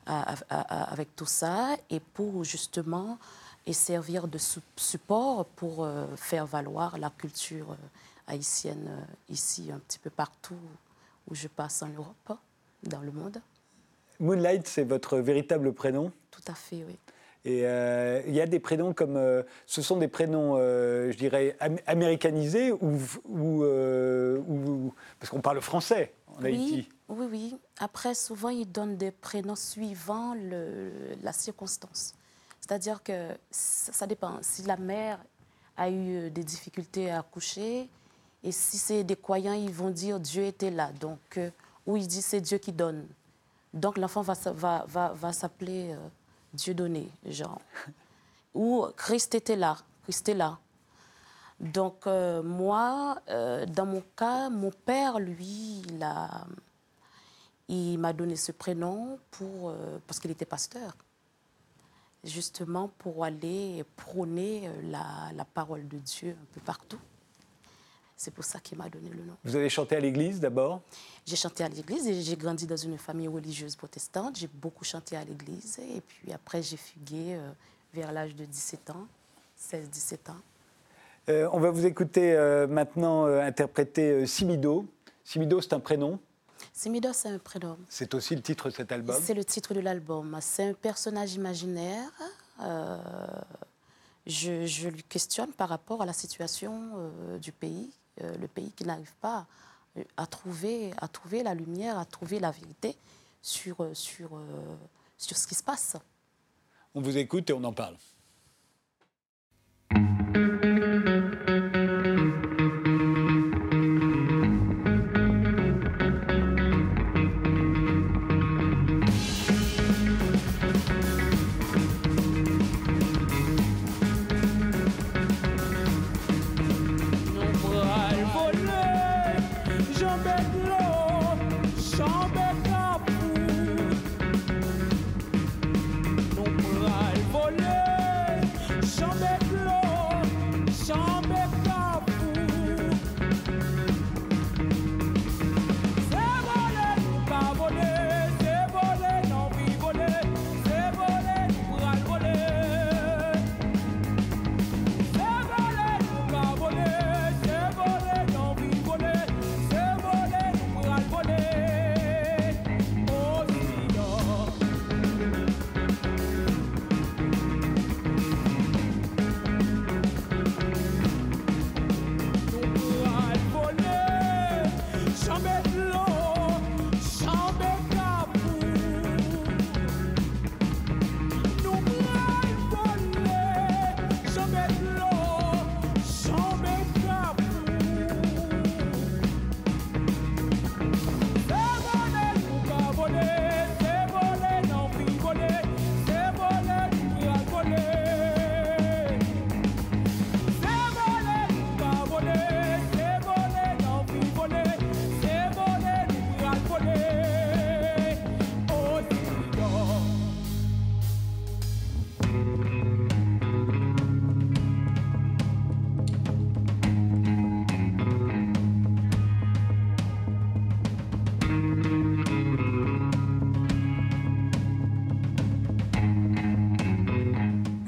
euh, avec tout ça? Et pour justement et servir de support pour faire valoir la culture haïtienne ici, un petit peu partout où je passe en Europe, dans le monde. Moonlight, c'est votre véritable prénom Tout à fait, oui. Et euh, il y a des prénoms comme. Euh, ce sont des prénoms, euh, je dirais, américanisés ou. ou, parce qu'on parle français en Haïti. Oui, oui. Après, souvent, ils donnent des prénoms suivant le, la circonstance. C'est-à-dire que ça, ça, dépend. Si la mère a eu des difficultés à accoucher, et si c'est des croyants, ils vont dire Dieu était là. Donc, ou ils disent c'est Dieu qui donne. Donc l'enfant va, va, va, va s'appeler euh, Dieu donné, genre. Ou Christ était là, Christ est là. Donc euh, moi, euh, dans mon cas, mon père, lui, il, il m'a donné ce prénom pour, parce qu'il était pasteur. Justement pour aller prôner la, la parole de Dieu un peu partout. C'est pour ça qu'il m'a donné le nom. Vous avez chanté à l'église d'abord? J'ai chanté à l'église et j'ai grandi dans une famille religieuse protestante. J'ai beaucoup chanté à l'église et puis après j'ai fugué euh, vers l'âge de 17 ans, 16-17 ans. Euh, on va vous écouter euh, maintenant euh, interpréter Simido. Simido, c'est un prénom? Simido, c'est un prénom. C'est aussi le titre de cet album? C'est le titre de l'album. C'est un personnage imaginaire. Je, je lui questionne par rapport à la situation euh, du pays, euh, le pays qui n'arrive pas euh, à trouver, à trouver la lumière, à trouver la vérité sur, euh, sur, sur ce qui se passe. On vous écoute et on en parle. Chante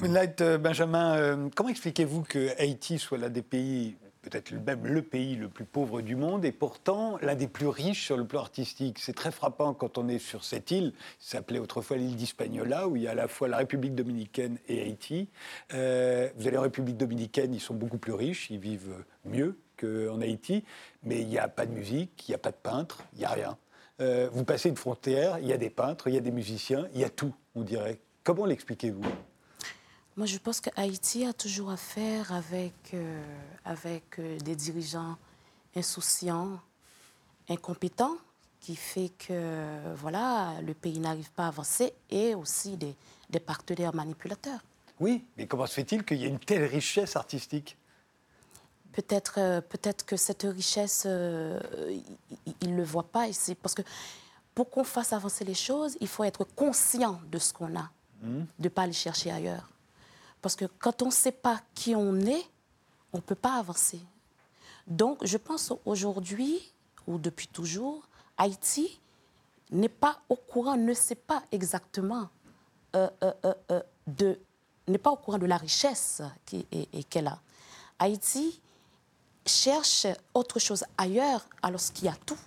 Euh, Benjamin, euh, comment expliquez-vous que Haïti soit l'un des pays, peut-être même le pays le plus pauvre du monde, et pourtant l'un des plus riches sur le plan artistique? C'est très frappant quand on est sur cette île, s'appelait autrefois l'île d'Hispaniola, où il y a à la fois la République dominicaine et Haïti. Euh, vous allez en République dominicaine, ils sont beaucoup plus riches, ils vivent mieux qu'en Haïti, mais il n'y a pas de musique, il n'y a pas de peintres, il n'y a rien. Vous passez une frontière, il y a des peintres, il y a des musiciens, il y a tout, on dirait. Comment l'expliquez-vous? Moi, je pense que Haïti a toujours affaire avec, euh, avec euh, des dirigeants insouciants, incompétents, qui fait que voilà, le pays n'arrive pas à avancer, et aussi des, des partenaires manipulateurs. Oui, mais comment se fait-il qu'il y ait une telle richesse artistique? Peut-être euh, peut-être que cette richesse, euh, il ne le voit pas ici. Parce que pour qu'on fasse avancer les choses, il faut être conscient de ce qu'on a, de ne pas aller chercher ailleurs. Parce que quand on ne sait pas qui on est, on ne peut pas avancer. Donc, je pense aujourd'hui, ou depuis toujours, Haïti n'est pas au courant, ne sait pas exactement euh, euh, euh, de n'est pas au courant de la richesse qu'elle a. Haïti cherche autre chose ailleurs alors qu'il y a tout.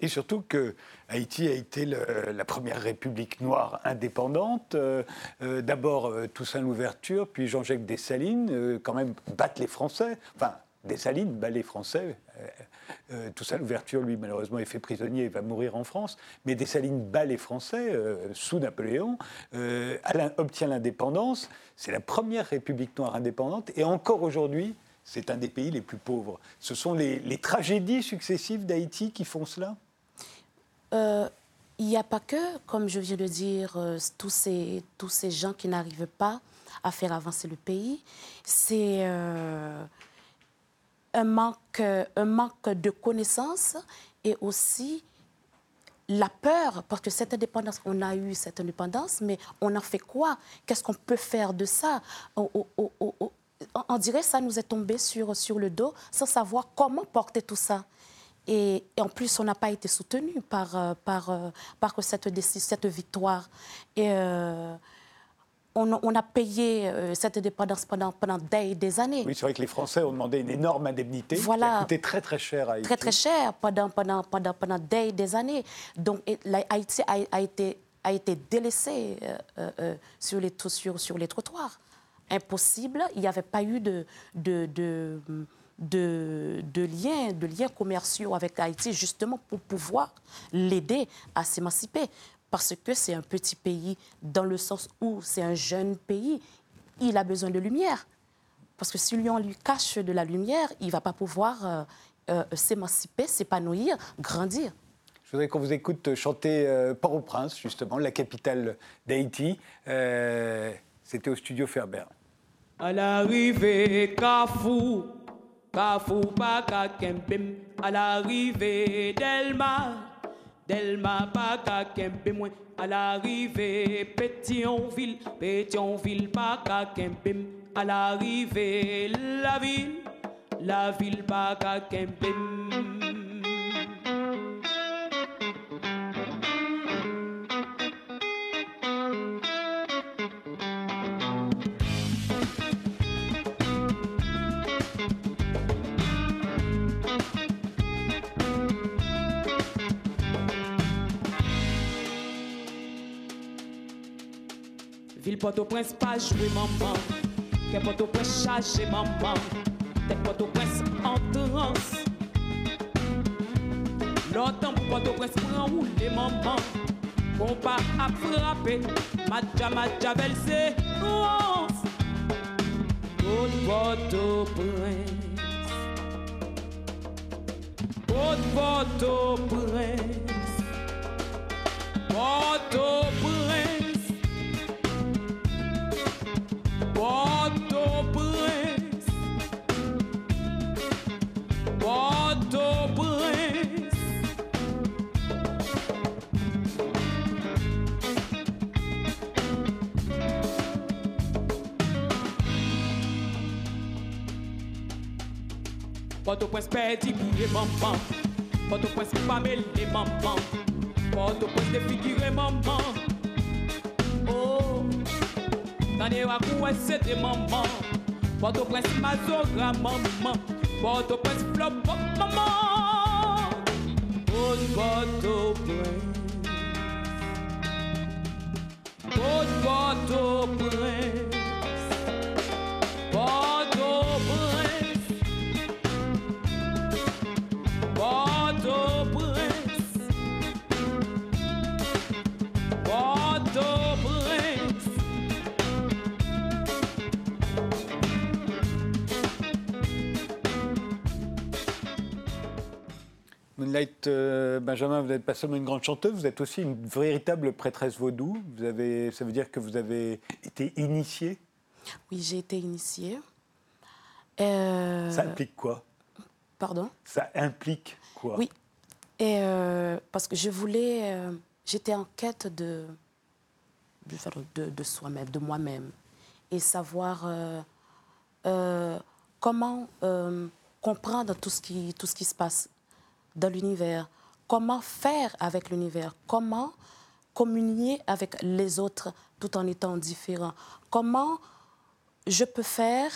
Et surtout que Haïti a été la première république noire indépendante. Euh, euh, D'abord euh, Toussaint Louverture, puis Jean-Jacques Dessalines, euh, quand même battent les Français. Enfin, Dessalines bat les Français. Euh, Toussaint Louverture, lui, malheureusement, est fait prisonnier et va mourir en France. Mais Dessalines bat les Français sous Napoléon, Alain obtient l'indépendance. C'est la première république noire indépendante. Et encore aujourd'hui, c'est un des pays les plus pauvres. Ce sont les tragédies successives d'Haïti qui font cela? Euh, il n'y a pas que, comme je viens de dire, euh, tous, ces, tous ces gens qui n'arrivent pas à faire avancer le pays. C'est euh, un, manque, un manque de connaissances et aussi la peur, parce que cette indépendance, on a eu cette indépendance, mais on en fait quoi? Qu'est-ce qu'on peut faire de ça? On- dirait que ça nous est tombé sur, sur le dos sans savoir comment porter tout ça. Et, et en plus, on n'a pas été soutenu par, euh, par, euh, par cette, cette victoire. Et euh, on, a- on a payé cette indépendance pendant, pendant des, des années. Oui, c'est vrai que les Français ont demandé une énorme indemnité qui Voilà. a coûté très très cher à Haïti. très très cher pendant, pendant, pendant, pendant des, des années. Donc Haïti a, a été, a été délaissé euh, euh, euh, sur, les, sur, sur les trottoirs. Impossible, il n'y avait pas eu de, de, de, de, de liens, de liens commerciaux avec Haïti justement pour pouvoir l'aider à s'émanciper. Parce que c'est un petit pays dans le sens où c'est un jeune pays, il a besoin de lumière. Parce que si lui, on lui cache de la lumière, il ne va pas pouvoir euh, euh, s'émanciper, s'épanouir, grandir. Je voudrais qu'on vous écoute chanter euh, Port-au-Prince, justement, la capitale d'Haïti. Euh, C'était au studio Ferber. À l'arrivée, Kafou, Kafou Baka Kempem. À l'arrivée, Delma, Delma Baka ouais. À l'arrivée, Pétionville, Pétionville Baka Kempem. À l'arrivée, la ville, la ville Baka Kempem. Port-au-Prince pas jouer maman. Que Port-au-Prince chargé maman. Tête Port-au-Prince en transe L'autant pour Port-au-Prince prend rouler maman. Combat à frapper. Madja Madja versé nuance Côte Port-au-Prince. Côte Port-au-Prince. Port-au-Prince Port-au-Prince Port-au-Prince Port-au-Prince perdu qui est maman Port-au-Prince pas mêlé maman Port-au-Prince défiguré maman Oh Tane wa kouè c'était maman. Port-au-Prince mazora maman. Port-au-Prince flop pop maman Oh Port-au-Prince Oh Port-au-Prince Port-au-Prince Moonlight euh, Benjamin, vous n'êtes pas seulement une grande chanteuse, vous êtes aussi une véritable prêtresse vaudou. Vous avez, ça veut dire que vous avez été initiée? Oui, j'ai été initiée. Euh, Ça implique quoi? Pardon? Ça implique quoi? Oui. Et euh, parce que je voulais. euh, J'étais en quête de, de, de, soi-même, de moi-même. Et savoir euh, euh, comment euh, comprendre tout ce, qui, tout ce qui se passe dans l'univers. Comment faire avec l'univers? Comment communier avec les autres tout en étant différent? Comment je peux faire,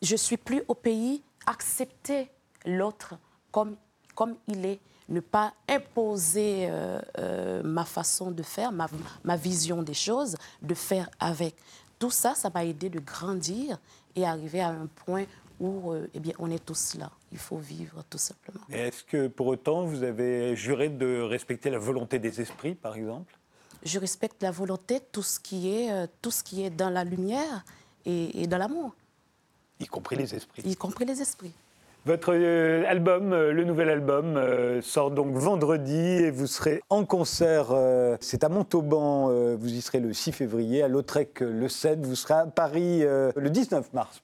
je suis plus au pays, accepter l'autre comme, comme il est, ne pas imposer euh, euh, ma façon de faire, ma, ma vision des choses, de faire avec. Tout ça, ça m'a aidé de grandir et arriver à un point où euh, eh bien, on est tous là. Il faut vivre tout simplement. Est-ce que pour autant vous avez juré de respecter la volonté des esprits, par exemple? Je respecte la volonté, tout ce qui est, euh, tout ce qui est dans la lumière et, et dans l'amour, Y compris les esprits. y compris les esprits. Votre euh, album, euh, le nouvel album, sort donc vendredi et vous serez en concert. c'est à Montauban, vous y serez le 6 février, à Lautrec le 7, vous serez à Paris le 19 mars.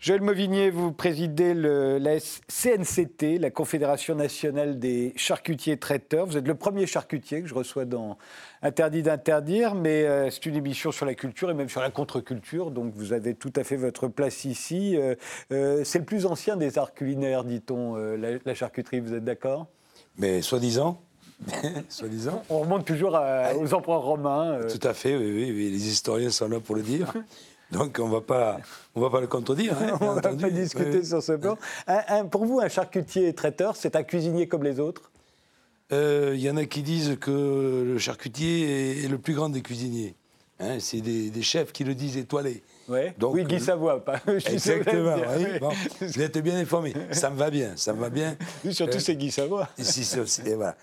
Joël Mauvigné, vous présidez le, la CNCT, la Confédération nationale des charcutiers traiteurs. Vous êtes le premier charcutier que je reçois dans Interdit d'interdire, mais euh, c'est une émission sur la culture et même sur la contre-culture, donc vous avez tout à fait votre place ici. Euh, euh, c'est le plus ancien des arts culinaires, dit-on, la, la charcuterie, vous êtes d'accord? Mais soi-disant. soi-disant. On remonte toujours à- aux empereurs romains. Tout à fait, oui, oui, oui, les historiens sont là pour le dire. Donc on va pas, on va pas le contredire. hein, On va entendu. pas discuter Oui. sur ce plan. Un- un- pour vous, un charcutier traiteur, c'est un cuisinier comme les autres Euh, Il y en a qui disent que le charcutier est, est le plus grand des cuisiniers. Hein, c'est des, des chefs qui le disent étoilé. Ouais. Donc, Oui, Guy euh, Savoie. Pas, je Exactement, oui. Bon, vous êtes bien informé. Ça me va bien, ça me va bien. Surtout, Euh, c'est Guy Savoie. Si, et voilà.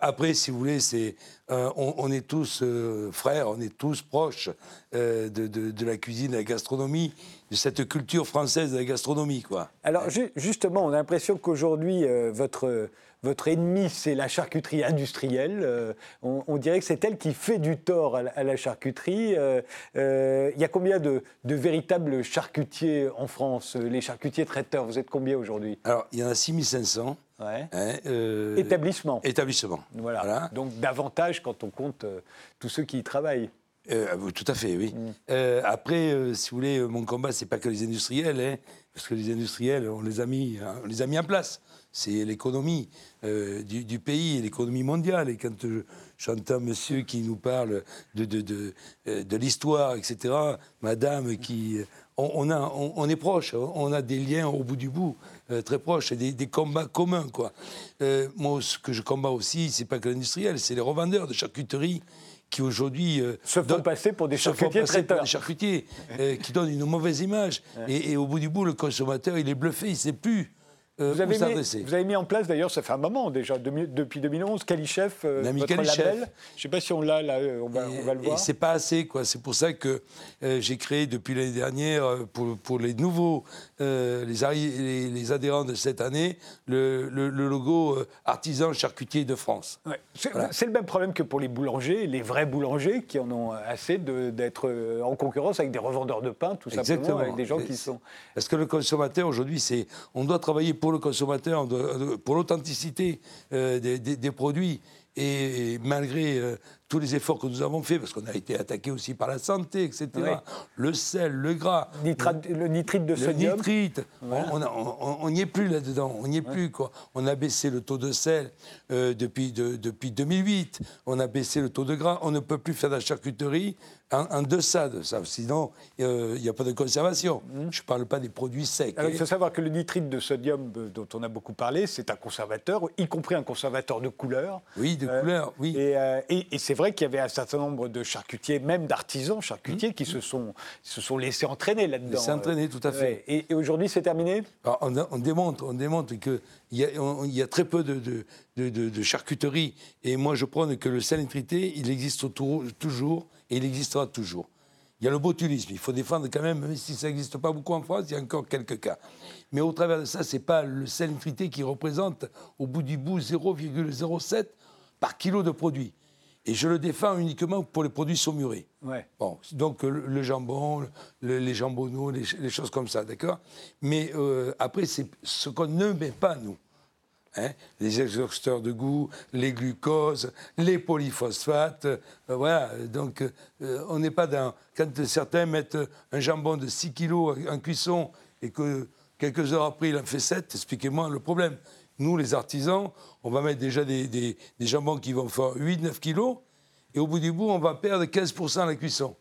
Après, si vous voulez, c'est, euh, on, on est tous euh, frères, on est tous proches euh, de, de- de la cuisine, de la gastronomie, de cette culture française de la gastronomie, quoi. Alors ju- justement, on a l'impression qu'aujourd'hui, votre, votre ennemi, c'est la charcuterie industrielle. On, on dirait que c'est elle qui fait du tort à la, à la charcuterie. Il y a combien de, de véritables charcutiers en France, les charcutiers traiteurs? Vous êtes combien aujourd'hui? Alors, il y en a 6500. Ouais. hein, euh, Établissement. établissements. Voilà. Donc davantage quand on compte euh, tous ceux qui y travaillent. Euh, tout à fait, Mm. oui. Euh, après, euh, si vous voulez, mon combat, c'est pas que les industriels, hein, parce que les industriels, on les a mis, hein, on les a mis en place. C'est l'économie euh, du, du pays, l'économie mondiale. Et quand j'entends monsieur qui nous parle de, de, de, de l'histoire, etc., madame qui... On, on a, on, on est proche, on a des liens au bout du bout, très proches, et des, des combats communs, quoi. Euh, moi, ce que je combats aussi, c'est pas que l'industriel, c'est les revendeurs de charcuterie qui aujourd'hui euh, Se font donnent- passer pour des charcutiers passer pour traiteurs. des charcutiers euh, qui donnent une mauvaise image. Et, et au bout du bout, le consommateur, il est bluffé, il ne sait plus euh, Vous où avez, mis, s'adresser. vous avez mis en place, d'ailleurs, ça fait un moment déjà, depuis 2011, Calichef, euh, votre Calichef. label. Je ne sais pas si on l'a, là, euh, on va, on va le Et- voir. Et c'est pas assez, quoi. C'est pour ça que euh, j'ai créé depuis l'année dernière, euh, pour, pour les nouveaux, euh, les, les, les adhérents de cette année, le, le- le logo euh, artisan charcutier de France. Ouais. C'est Voilà. le même problème que pour les boulangers, les vrais boulangers qui en ont assez d'être euh, en concurrence avec des revendeurs de pain, tout simplement, Exactement. avec des gens Et qui sont. Parce que le consommateur, aujourd'hui, c'est, on doit travailler pour le consommateur, pour l'authenticité euh, des, des- des produits. Et, et malgré euh, tous les efforts que nous avons faits, parce qu'on a été attaqué aussi par la santé, etc., Oui. le sel, le gras, Nitrate- le nitrite de le sodium. nitrite, Voilà. on- n'y est plus là-dedans, on n'y est plus quoi. On a baissé le taux de sel euh, depuis, de- depuis 2008, on a baissé le taux de gras, on ne peut plus faire de la charcuterie en, en deçà de ça, sinon euh, il n'y a pas de conservation. Je ne parle pas des produits secs. Alors, il faut savoir que le nitrite de sodium, euh, dont on a beaucoup parlé, c'est un conservateur, y compris un conservateur de couleur. Oui, de Euh, couleur, oui. Et, euh, et- et c'est vrai qu'il y avait un certain nombre de charcutiers, même d'artisans charcutiers, qui se sont, se sont laissés entraîner là-dedans. Laissés entraîner, tout à fait. Ouais. Et, et aujourd'hui, c'est terminé? Alors, on, on démontre, on démontre qu'il y, a- y très peu de, de, de- de- de charcuterie. Et moi, je prône que le sel nitrité, il existe autour- toujours et il existera toujours. Il y a le botulisme. Il faut défendre quand même, même si ça n'existe pas beaucoup en France, il y a encore quelques cas. Mais au travers de ça, ce n'est pas le sel nitrité qui représente au bout du bout 0,07 par kilo de produit. Et je le défends uniquement pour les produits saumurés. Ouais. Bon, donc le, le jambon, le- les jambonneaux, les, les choses comme ça, d'accord? Mais euh, après, c'est ce qu'on ne met pas, nous. Hein les exhausteurs de goût, les glucoses, les polyphosphates, euh, voilà. Donc, euh, on n'est pas dans... Quand certains mettent un jambon de 6 kilos en cuisson et que quelques heures après, il en fait 7, expliquez-moi le problème. Nous, les artisans, on va mettre déjà des, des- jambons qui vont faire 8-9 kilos, et au bout du bout, on va perdre 15% à la cuisson.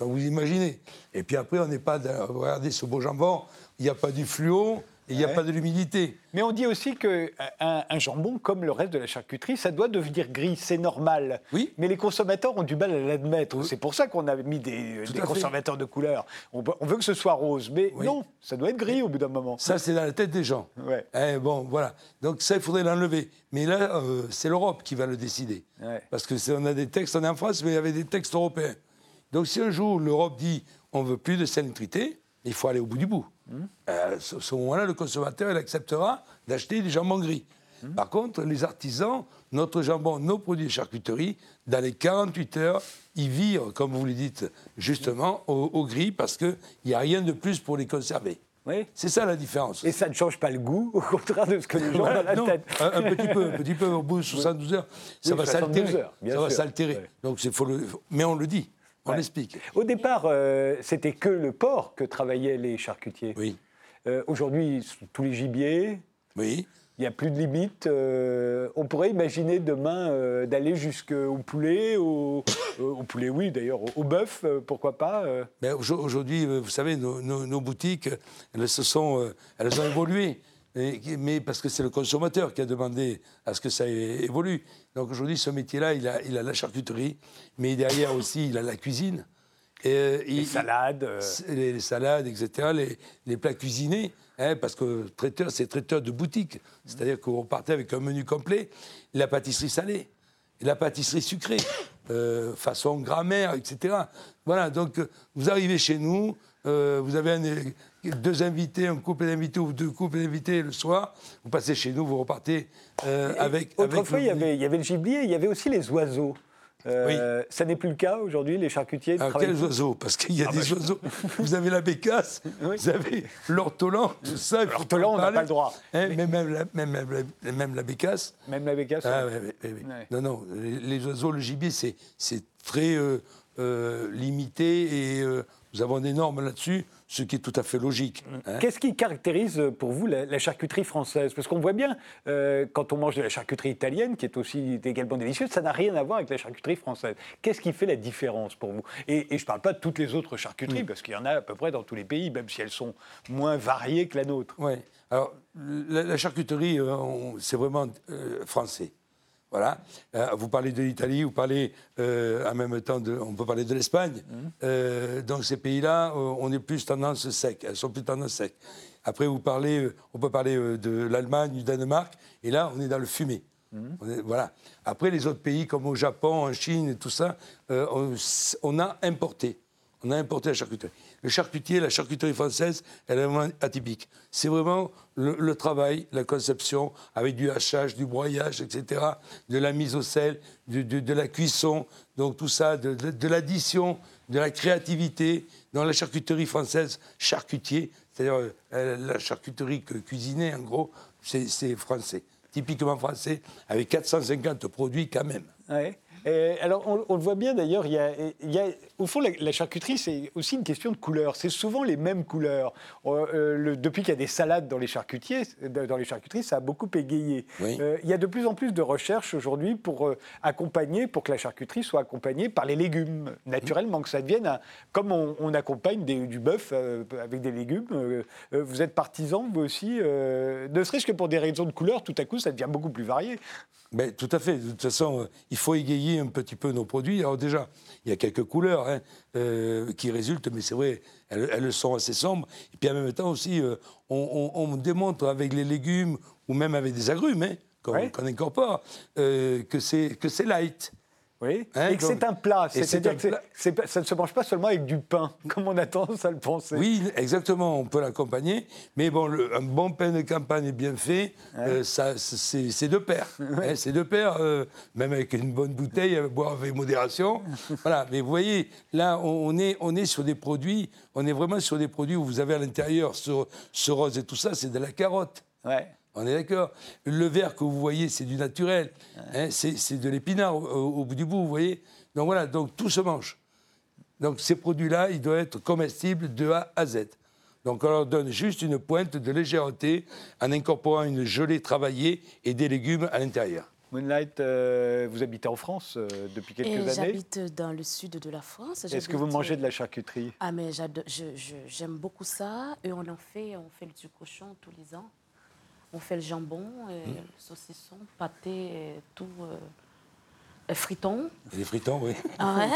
Vous imaginez. Et puis après, on n'est pas... Regardez ce beau jambon, il n'y a pas du fluo, il n'y a Ouais. pas de l'humidité. Mais on dit aussi qu'un un jambon, comme le reste de la charcuterie, ça doit devenir gris, c'est normal. Oui. Mais les consommateurs ont du mal à l'admettre. C'est pour ça qu'on a mis des, des fait. conservateurs de couleur. On, veut- on veut que ce soit rose, mais Oui. non, ça doit être gris au bout d'un moment. Ça, c'est dans la tête des gens. Ouais. Eh, bon, voilà. Donc ça, il faudrait l'enlever. Mais là, euh, c'est l'Europe qui va le décider. Ouais. Parce que on a des textes, on est en France, mais il y avait des textes européens. Donc si un jour l'Europe dit on veut plus de sel nitrité, il faut aller au bout du bout. Euh, ce, ce moment-là, le consommateur, il acceptera d'acheter du jambon gris. Par contre, les artisans, notre jambon, nos produits de charcuterie, dans les 48 heures, ils virent, comme vous le dites justement, au, au gris parce qu'il n'y a rien de plus pour les conserver. Oui. C'est ça la différence. Et ça ne change pas le goût, au contraire de ce que les gens ont dans la non, tête. un, un petit peu, un petit peu. Au bout de 72 heures, ça Oui, va 72 s'altérer. Ça va s'altérer. Donc c'est faut le. Mais on le dit, on Ouais. l'explique. Au départ, euh, c'était que le porc que travaillaient les charcutiers. Oui, Euh, Aujourd'hui, tous les gibiers, oui. il n'y a plus de limite. euh, on pourrait imaginer demain d'aller jusqu'au poulet, au, au poulet, oui, d'ailleurs, au, au bœuf, pourquoi pas. aujourd'hui, vous savez, nos, nos- nos boutiques, elles se sont, elles ont évolué. Et- mais parce que c'est le consommateur qui a demandé à ce que ça évolue. Donc aujourd'hui, ce métier-là, il a, il a la charcuterie, mais derrière aussi, il a la cuisine. Et, euh, il- Les salades. euh, les, les salades, etc., les, les plats cuisinés, hein, parce que traiteur, c'est traiteur de boutique. C'est-à-dire qu'on partait avec un menu complet, la pâtisserie salée, la pâtisserie sucrée, euh, façon grammaire, etc. Voilà, donc euh, vous arrivez chez nous, euh, vous avez un- deux invités, un couple d'invités ou deux couples d'invités le soir, vous passez chez nous, vous repartez euh, avec... Autrefois, il y, avait, le gibier, il y avait aussi les oiseaux. Euh, Ça n'est plus le cas aujourd'hui, les charcutiers Alors, quels plus. oiseaux? Parce qu'il y a Ah, des bah, oiseaux. Vous avez la bécasse, Oui. vous avez l'ortolan, tout ça. L'ortolan, on n'a pas le droit. Hein, mais même, la, même, même la- même la bécasse. Même la bécasse. Ah, ouais. Non, non, les, les oiseaux, le gibier, c'est très limité et nous avons des normes là-dessus, ce qui est tout à fait logique. hein. Qu'est-ce qui caractérise euh, pour vous la, la charcuterie française? Parce qu'on voit bien, euh, quand on mange de la charcuterie italienne, qui est aussi également délicieuse, ça n'a rien à voir avec la charcuterie française. Qu'est-ce qui fait la différence pour vous? Et, et je ne parle pas de toutes les autres charcuteries, parce qu'il y en a à peu près dans tous les pays, même si elles sont moins variées que la nôtre. Oui. Alors, la, la charcuterie, euh, c'est vraiment euh, français. Voilà. Euh, vous parlez de l'Italie, vous parlez euh, en même temps de. On peut parler de l'Espagne. Euh, donc, ces pays-là, on est plus tendance sec. Elles sont plus tendance sec. Après, vous parlez, on peut parler de l'Allemagne, du Danemark. Et là, on est dans le fumé. On est- voilà. Après, les autres pays, comme au Japon, en Chine et tout ça, on, on a importé. On a importé la charcuterie. Le charcutier, la charcuterie française, elle est vraiment atypique. C'est vraiment le, travail, la conception, avec du hachage, du broyage, etc., de la mise au sel, de la cuisson, donc tout ça, de, l'addition, de la créativité. Dans la charcuterie française, charcutier, c'est-à-dire euh, la charcuterie que cuisinée, en gros, c'est français. Typiquement français, avec 450 produits quand même. Ouais. Et alors, on, on le voit bien d'ailleurs, il y a, il y a- au fond, la, la charcuterie, c'est aussi une question de couleur. C'est souvent les mêmes couleurs. Euh, euh, le- depuis qu'il y a des salades dans les charcutiers, dans les charcuteries, ça a beaucoup égayé. Oui. Euh, il y a de plus en plus de recherches aujourd'hui pour euh, accompagner, pour que la charcuterie soit accompagnée par les légumes, naturellement, que ça devienne un- comme on, on accompagne des- du bœuf euh, avec des légumes. euh, euh, vous êtes partisan, vous aussi, euh, ne serait-ce que pour des raisons de couleur, tout à coup, ça devient beaucoup plus varié. Ben, tout à fait. De toute façon, euh, il faut égayer un petit peu nos produits. Alors déjà, il y a quelques couleurs hein, euh, qui résultent, mais c'est vrai, elles, elles sont assez sombres. Et puis en même temps aussi, euh, on, on- on démontre avec les légumes ou même avec des agrumes hein, qu'on Ouais. qu'on incorpore euh, que c'est que c'est light. Oui, Hein, et que c'est un plat. C'est-à-dire que ça ne se mange pas seulement avec du pain, comme on a tendance à le penser. Oui, exactement, on peut l'accompagner. Mais bon, le- un bon pain de campagne bien fait, euh, ça, c'est de pair. Hein, c'est de pair, euh, même avec une bonne bouteille, à boire avec modération. voilà, mais vous voyez, là, on, on est, on est sur des produits, on est vraiment sur des produits où vous avez à l'intérieur ce, ce rose et tout ça, c'est de la carotte. Ouais. On est d'accord. Le vert que vous voyez, c'est du naturel. Hein, c'est de l'épinard au, bout du bout, vous voyez. Donc voilà, donc tout se mange. Donc ces produits-là, ils doivent être comestibles de A à Z. Donc on leur donne juste une pointe de légèreté en incorporant une gelée travaillée et des légumes à l'intérieur. Moonlight, euh, vous habitez en France euh, depuis quelques Et années. j'habite dans le sud de la France. Est-ce que vous mangez euh, de la charcuterie? Ah, mais j'aime beaucoup ça. Et on en fait, on fait du cochon tous les ans. On fait le jambon, euh, le saucisson, pâté, euh, tout, euh, euh, friton. Et les fritons, oui. Ah ouais.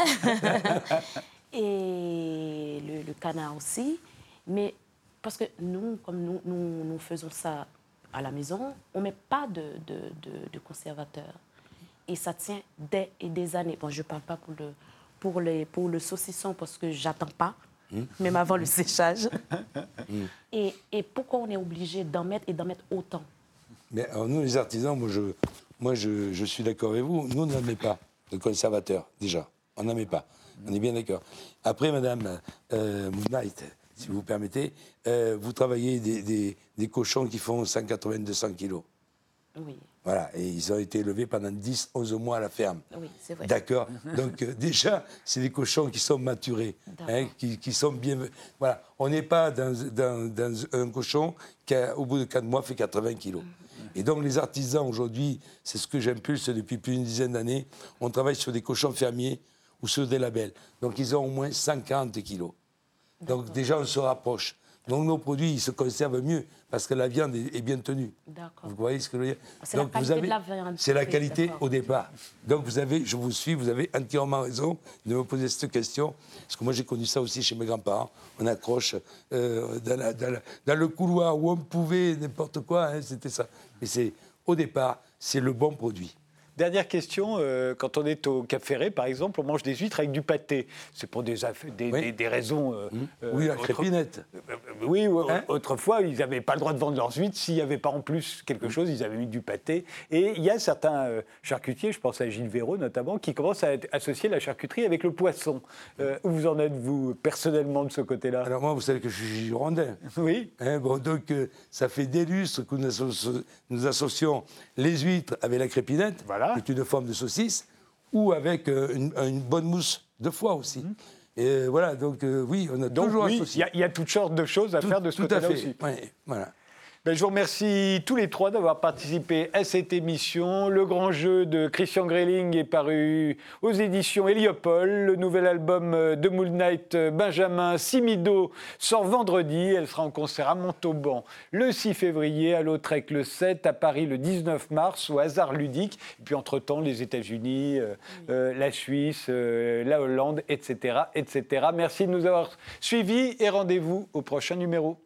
Et le, le canard aussi. Mais parce que nous, comme nous, nous, nous faisons ça à la maison, on ne met pas de, de, de- de conservateur. Et ça tient des et des années. Bon, je ne parle pas pour le, pour, les, pour le saucisson parce que j'attends pas, même avant le séchage. Et, et pourquoi on est obligé d'en mettre et d'en mettre autant? Mais alors, nous, les artisans, moi, je, moi, je, je suis d'accord avec vous. Nous, on n'en met pas de conservateur, déjà. On n'en met pas. On est bien d'accord. Après, madame euh, Moonlight, si vous permettez, euh, vous travaillez des, des- des cochons qui font 180-200 kilos. Oui, Voilà, et ils ont été élevés pendant 10, 11 mois à la ferme. oui, c'est vrai. D'accord. Donc euh, déjà, c'est des cochons qui sont maturés, hein, qui, qui sont bien. Voilà, on n'est pas dans, dans- dans un cochon qui, a, au bout de 4 mois, fait 80 kilos. Et donc les artisans aujourd'hui, c'est ce que j'impulse depuis plus d'une dizaine d'années. On travaille sur des cochons fermiers ou sur des labels. Donc ils ont au moins 140 kilos. Donc déjà, on se rapproche. Donc nos produits, ils se conservent mieux parce que la viande est, bien tenue. Vous voyez ce que je veux dire? C'est la Donc, qualité de la viande. C'est la qualité au départ. Donc vous avez, je vous suis, vous avez entièrement raison de me poser cette question. Parce que moi j'ai connu ça aussi chez mes grands-parents. On accroche euh, dans, la- dans la- dans le couloir où on pouvait, n'importe quoi, hein, c'était ça. Mais c'est au départ, c'est le bon produit. Dernière question, euh, quand on est au Cap Ferré, par exemple, on mange des huîtres avec du pâté. C'est pour des, des, Oui. des- des raisons... euh, euh, oui, la crépinette. Oui, ou- Hein autrefois, ils n'avaient pas le droit de vendre leurs huîtres. S'il n'y avait pas en plus quelque chose, ils avaient mis du pâté. Et il y a certains charcutiers, je pense à Gilles Véraud notamment, qui commencent à associer la charcuterie avec le poisson. Où vous en êtes, vous, personnellement, de ce côté-là? Alors moi, vous savez que je suis girondin. Oui Hein, bon, donc, ça fait des lustres que nous, associons, nous associons les huîtres avec la crépinette, Voilà. Qui est une forme de saucisse, ou avec euh, une, une bonne mousse de foie aussi. Et euh, voilà, donc euh, oui, on a Mhm. Donc toujours oui, y, a- il y a toutes sortes de choses à Tout- faire de ce tout à côté-là fait. aussi. Ouais, voilà. Ben, je vous remercie tous les trois d'avoir participé à cette émission. Le grand jeu de Christian Greling est paru aux éditions Heliopole. Le nouvel album de Moon Knight, Benjamin Simido, sort vendredi. Elle sera en concert à Montauban le 6 février, à Lautrec le 7, à Paris le 19 mars, au hasard ludique. Et puis entre-temps, les États-Unis, euh, euh, la Suisse, euh, la Hollande, etc., etc. Merci de nous avoir suivis et rendez-vous au prochain numéro.